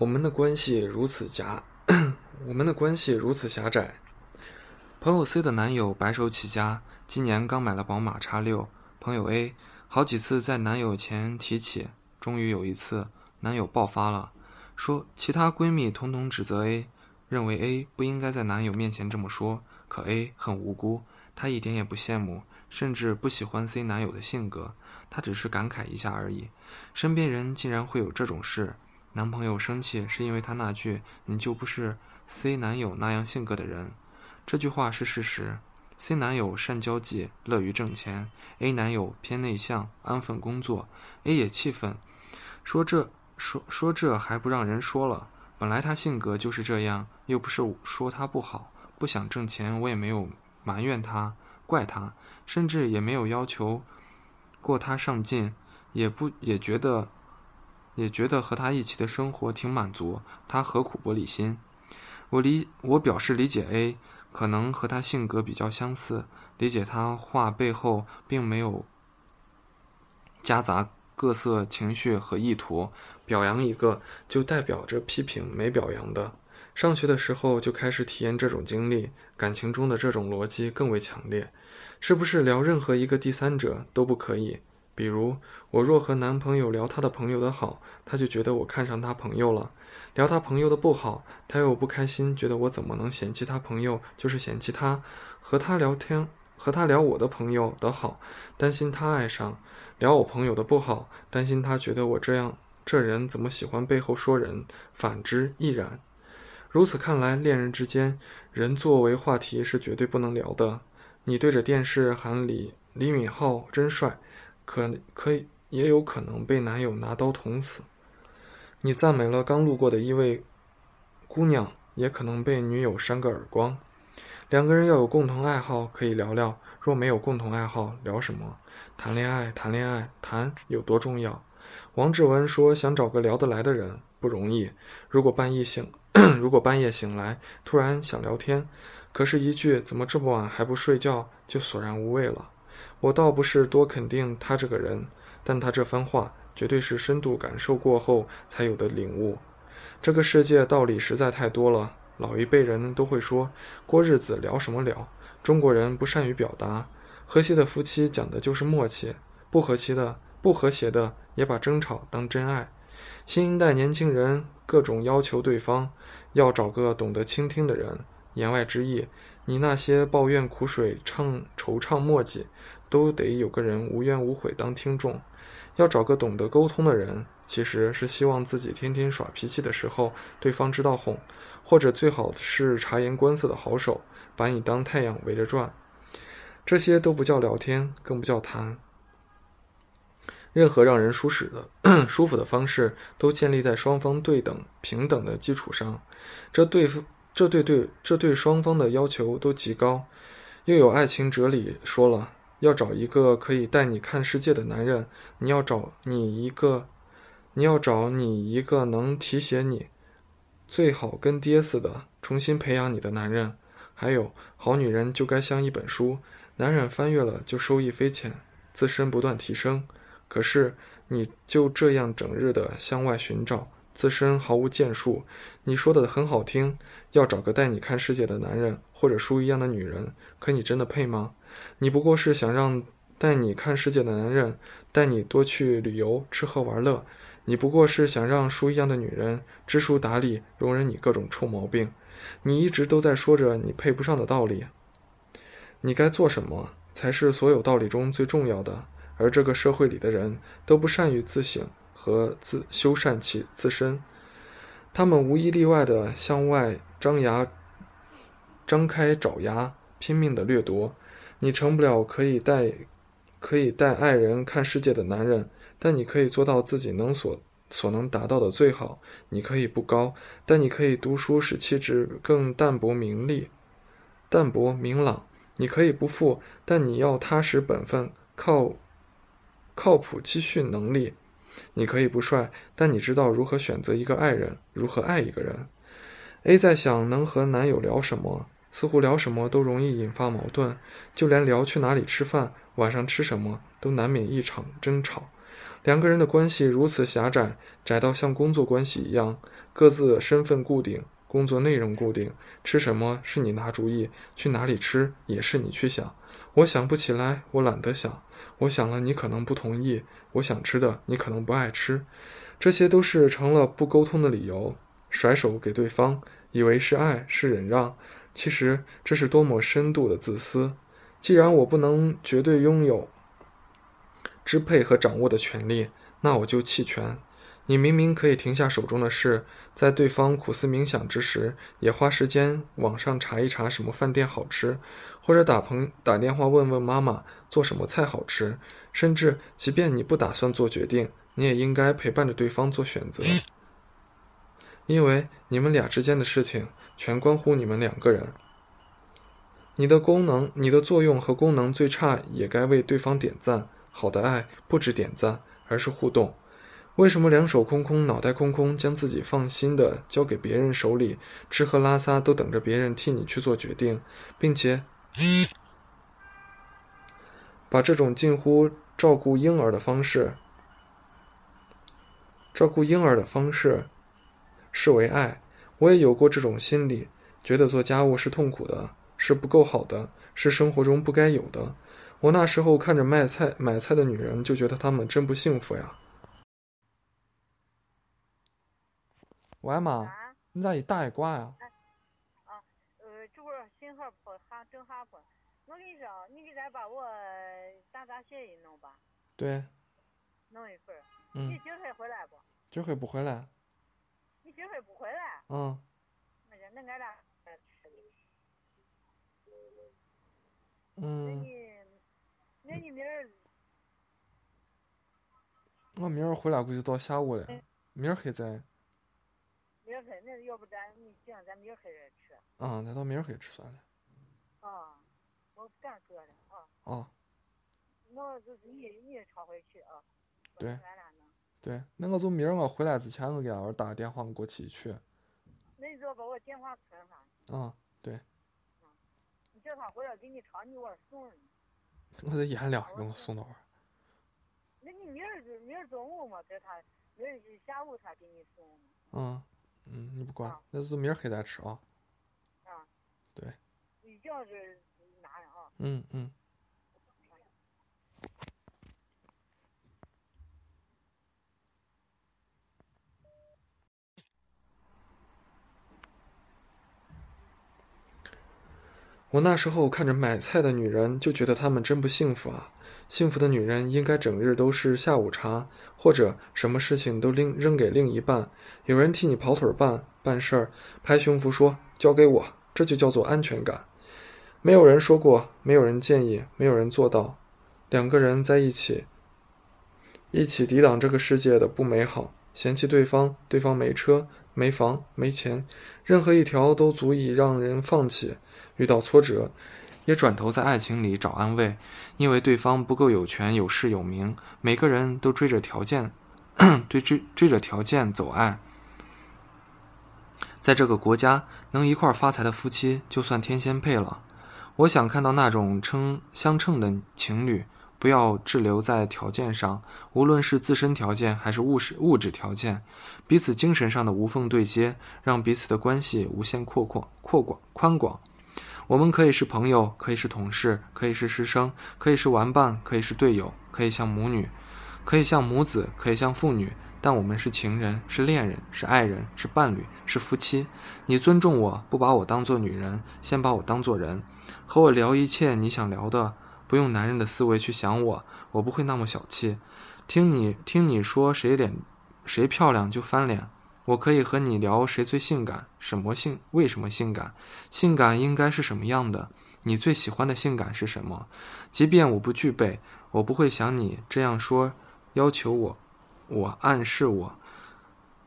我们的关系如此狭，我们的关系如此狭窄。朋友 C 的男友白手起家，今年刚买了宝马 X 六。朋友 A 好几次在男友前提起，终于有一次，男友爆发了，说其他闺蜜统统指责 A，认为 A 不应该在男友面前这么说。可 A 很无辜，她一点也不羡慕，甚至不喜欢 C 男友的性格，她只是感慨一下而已。身边人竟然会有这种事。男朋友生气是因为他那句“你就不是 C 男友那样性格的人”，这句话是事实。C 男友善交际，乐于挣钱；A 男友偏内向，安分工作。A 也气愤，说这说说这还不让人说了？本来他性格就是这样，又不是说他不好，不想挣钱，我也没有埋怨他、怪他，甚至也没有要求过他上进，也不也觉得。也觉得和他一起的生活挺满足，他何苦玻璃心？我理我表示理解 A，可能和他性格比较相似，理解他话背后并没有夹杂各色情绪和意图，表扬一个就代表着批评没表扬的。上学的时候就开始体验这种经历，感情中的这种逻辑更为强烈。是不是聊任何一个第三者都不可以？比如，我若和男朋友聊他的朋友的好，他就觉得我看上他朋友了；聊他朋友的不好，他又不开心，觉得我怎么能嫌弃他朋友，就是嫌弃他。和他聊天，和他聊我的朋友的好，担心他爱上；聊我朋友的不好，担心他觉得我这样这人怎么喜欢背后说人。反之亦然。如此看来，恋人之间，人作为话题是绝对不能聊的。你对着电视喊李李敏镐真帅。可可以，也有可能被男友拿刀捅死。你赞美了刚路过的一位姑娘，也可能被女友扇个耳光。两个人要有共同爱好可以聊聊，若没有共同爱好，聊什么？谈恋爱，谈恋爱，谈有多重要？王志文说：“想找个聊得来的人不容易。如果半夜醒，如果半夜醒来，突然想聊天，可是一句‘怎么这么晚还不睡觉’就索然无味了。”我倒不是多肯定他这个人，但他这番话绝对是深度感受过后才有的领悟。这个世界道理实在太多了。老一辈人都会说，过日子聊什么聊？中国人不善于表达。和谐的夫妻讲的就是默契，不和谐的、不和谐的也把争吵当真爱。新一代年轻人各种要求对方，要找个懂得倾听的人。言外之意，你那些抱怨苦水、唱惆怅墨迹。都得有个人无怨无悔当听众，要找个懂得沟通的人，其实是希望自己天天耍脾气的时候，对方知道哄，或者最好是察言观色的好手，把你当太阳围着转。这些都不叫聊天，更不叫谈。任何让人舒适的、舒服的方式，都建立在双方对等、平等的基础上。这对付，这对对，这对双方的要求都极高。又有爱情哲理说了。要找一个可以带你看世界的男人，你要找你一个，你要找你一个能提携你，最好跟爹似的，重新培养你的男人。还有，好女人就该像一本书，男人翻阅了就受益匪浅，自身不断提升。可是你就这样整日的向外寻找，自身毫无建树。你说的很好听，要找个带你看世界的男人，或者书一样的女人，可你真的配吗？你不过是想让带你看世界的男人带你多去旅游、吃喝玩乐；你不过是想让书一样的女人知书达理、容忍你各种臭毛病。你一直都在说着你配不上的道理。你该做什么才是所有道理中最重要的？而这个社会里的人都不善于自省和自修缮其自身，他们无一例外地向外张牙、张开爪牙，拼命地掠夺。你成不了可以带，可以带爱人看世界的男人，但你可以做到自己能所所能达到的最好。你可以不高，但你可以读书使气质更淡泊名利，淡泊明朗。你可以不富，但你要踏实本分，靠靠谱积蓄能力。你可以不帅，但你知道如何选择一个爱人，如何爱一个人。A 在想能和男友聊什么。似乎聊什么都容易引发矛盾，就连聊去哪里吃饭、晚上吃什么都难免一场争吵。两个人的关系如此狭窄，窄到像工作关系一样，各自身份固定，工作内容固定，吃什么是你拿主意，去哪里吃也是你去想。我想不起来，我懒得想。我想了，你可能不同意。我想吃的，你可能不爱吃。这些都是成了不沟通的理由，甩手给对方，以为是爱，是忍让。其实这是多么深度的自私。既然我不能绝对拥有支配和掌握的权利，那我就弃权。你明明可以停下手中的事，在对方苦思冥想之时，也花时间网上查一查什么饭店好吃，或者打朋打电话问问妈妈做什么菜好吃。甚至，即便你不打算做决定，你也应该陪伴着对方做选择，因为你们俩之间的事情全关乎你们两个人。你的功能、你的作用和功能最差，也该为对方点赞。好的爱不止点赞，而是互动。为什么两手空空、脑袋空空，将自己放心的交给别人手里，吃喝拉撒都等着别人替你去做决定，并且把这种近乎照顾婴儿的方式、照顾婴儿的方式视为爱？我也有过这种心理，觉得做家务是痛苦的，是不够好的，是生活中不该有的。我那时候看着卖菜、买菜的女人，就觉得她们真不幸福呀。喂，妈，你咋一打一挂呀？啊，呃，这会儿信号不好，正好不。我跟你说，你给咱把我打打血印弄吧。对。弄一份儿。嗯。你今儿会回来不？今儿会不回来？你今儿会不回来？嗯。那就那俺俩吃嗯。那你，那你明儿？我明儿回来估计到下午了，明儿还在。那要不咱你行，咱明儿黑吃。嗯，那到明儿黑吃算了。啊，我不敢搁了啊。啊。我就是你，你常回去啊。对。对，那我就明儿我回来之前，我给俺娃打个电话，我过去去。那你就把我电话存上。嗯，对。嗯。你叫他回来给你唱，你 我送。我在颜料，给我送到。那你明儿明儿中午嘛，给他明儿下午他给你送。嗯。嗯，你不管，那是明儿黑再吃啊。啊。对。拿着啊。嗯嗯。我那时候看着买菜的女人，就觉得她们真不幸福啊。幸福的女人应该整日都是下午茶，或者什么事情都拎扔给另一半，有人替你跑腿办办事儿，拍胸脯说交给我，这就叫做安全感。没有人说过，没有人建议，没有人做到，两个人在一起，一起抵挡这个世界的不美好，嫌弃对方，对方没车、没房、没钱，任何一条都足以让人放弃。遇到挫折。也转头在爱情里找安慰，因为对方不够有权有势有名。每个人都追着条件，追追追着条件走爱。在这个国家，能一块发财的夫妻就算天仙配了。我想看到那种称相称的情侣，不要滞留在条件上，无论是自身条件还是物质物质条件，彼此精神上的无缝对接，让彼此的关系无限扩阔扩广宽广。我们可以是朋友，可以是同事，可以是师生，可以是玩伴，可以是队友，可以像母女，可以像母子，可以像父女。但我们是情人，是恋人，是爱人，是伴侣，是夫妻。你尊重我，不把我当做女人，先把我当做人，和我聊一切你想聊的，不用男人的思维去想我，我不会那么小气。听你听你说谁脸谁漂亮就翻脸。我可以和你聊谁最性感，什么性，为什么性感，性感应该是什么样的？你最喜欢的性感是什么？即便我不具备，我不会想你这样说，要求我，我暗示我，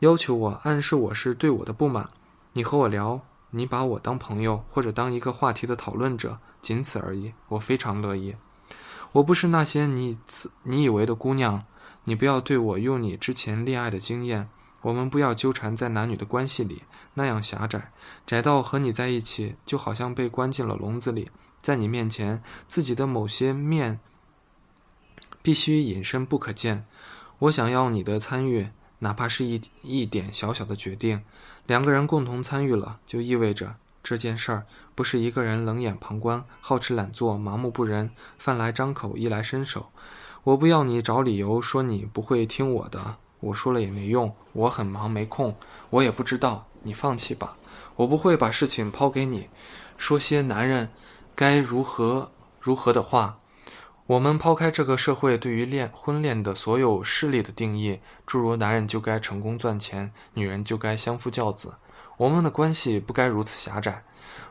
要求我暗示我是对我的不满。你和我聊，你把我当朋友或者当一个话题的讨论者，仅此而已。我非常乐意。我不是那些你你以为的姑娘，你不要对我用你之前恋爱的经验。我们不要纠缠在男女的关系里，那样狭窄，窄到和你在一起就好像被关进了笼子里，在你面前，自己的某些面必须隐身不可见。我想要你的参与，哪怕是一一点小小的决定。两个人共同参与了，就意味着这件事儿不是一个人冷眼旁观、好吃懒做、麻木不仁、饭来张口、衣来伸手。我不要你找理由说你不会听我的，我说了也没用，我很忙没空，我也不知道，你放弃吧。我不会把事情抛给你，说些男人该如何如何的话。我们抛开这个社会对于恋婚恋的所有势力的定义，诸如男人就该成功赚钱，女人就该相夫教子。我们的关系不该如此狭窄。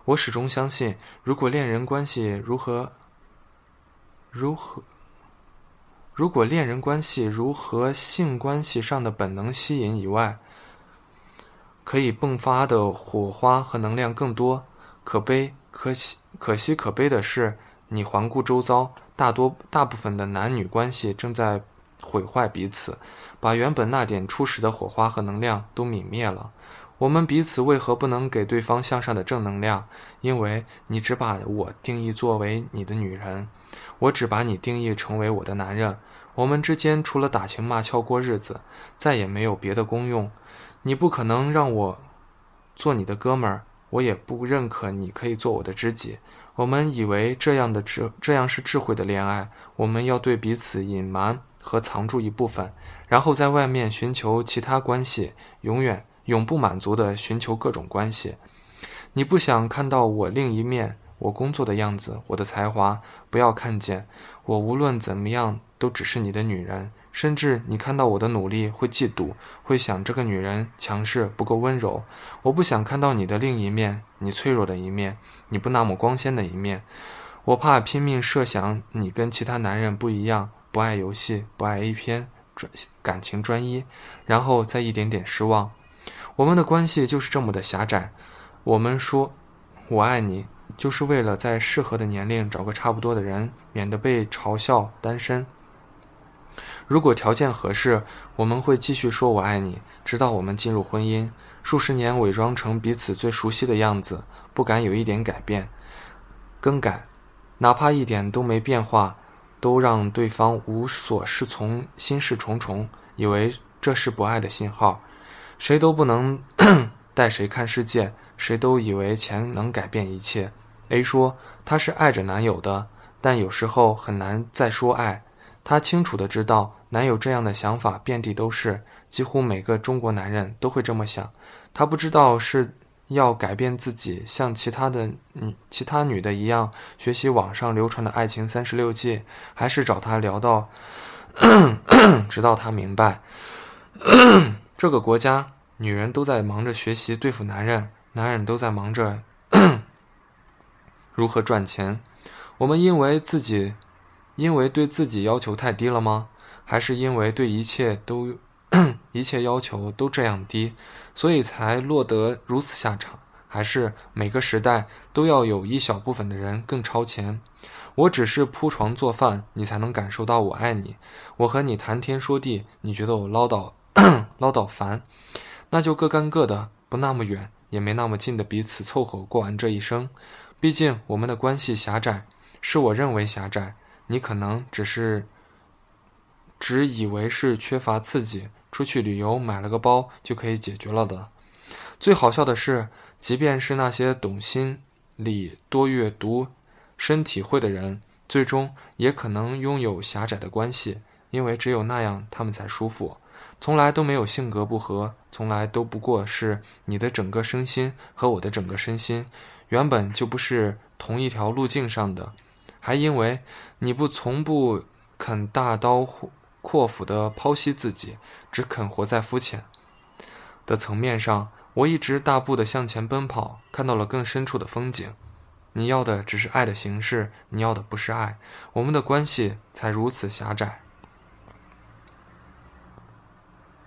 我始终相信，如果恋人关系如何如何，如果恋人关系如何性关系上的本能吸引以外，可以迸发的火花和能量更多。可悲可喜可惜可悲的是，你环顾周遭。大多大部分的男女关系正在毁坏彼此，把原本那点初始的火花和能量都泯灭了。我们彼此为何不能给对方向上的正能量？因为你只把我定义作为你的女人，我只把你定义成为我的男人。我们之间除了打情骂俏过日子，再也没有别的功用。你不可能让我做你的哥们儿，我也不认可你可以做我的知己。我们以为这样的智这样是智慧的恋爱。我们要对彼此隐瞒和藏住一部分，然后在外面寻求其他关系，永远永不满足的寻求各种关系。你不想看到我另一面，我工作的样子，我的才华，不要看见我。无论怎么样，都只是你的女人。甚至你看到我的努力会嫉妒，会想这个女人强势不够温柔。我不想看到你的另一面，你脆弱的一面，你不那么光鲜的一面。我怕拼命设想你跟其他男人不一样，不爱游戏，不爱 A 片，专感情专一，然后再一点点失望。我们的关系就是这么的狭窄。我们说我爱你，就是为了在适合的年龄找个差不多的人，免得被嘲笑单身。如果条件合适，我们会继续说“我爱你”，直到我们进入婚姻。数十年伪装成彼此最熟悉的样子，不敢有一点改变、更改，哪怕一点都没变化，都让对方无所适从、心事重重，以为这是不爱的信号。谁都不能 带谁看世界，谁都以为钱能改变一切。A 说她是爱着男友的，但有时候很难再说爱。她清楚的知道，男友这样的想法遍地都是，几乎每个中国男人都会这么想。她不知道是要改变自己，像其他的女、其他女的一样学习网上流传的爱情三十六计，还是找他聊到，直到他明白，这个国家女人都在忙着学习对付男人，男人都在忙着 如何赚钱。我们因为自己。因为对自己要求太低了吗？还是因为对一切都一切要求都这样低，所以才落得如此下场？还是每个时代都要有一小部分的人更超前？我只是铺床做饭，你才能感受到我爱你。我和你谈天说地，你觉得我唠叨 唠叨烦，那就各干各的，不那么远，也没那么近的彼此凑合过完这一生。毕竟我们的关系狭窄，是我认为狭窄。你可能只是只以为是缺乏刺激，出去旅游买了个包就可以解决了的。最好笑的是，即便是那些懂心理、多阅读、深体会的人，最终也可能拥有狭窄的关系，因为只有那样他们才舒服。从来都没有性格不合，从来都不过是你的整个身心和我的整个身心原本就不是同一条路径上的。还因为你不从不肯大刀阔斧地剖析自己，只肯活在肤浅的层面上，我一直大步地向前奔跑，看到了更深处的风景。你要的只是爱的形式，你要的不是爱，我们的关系才如此狭窄。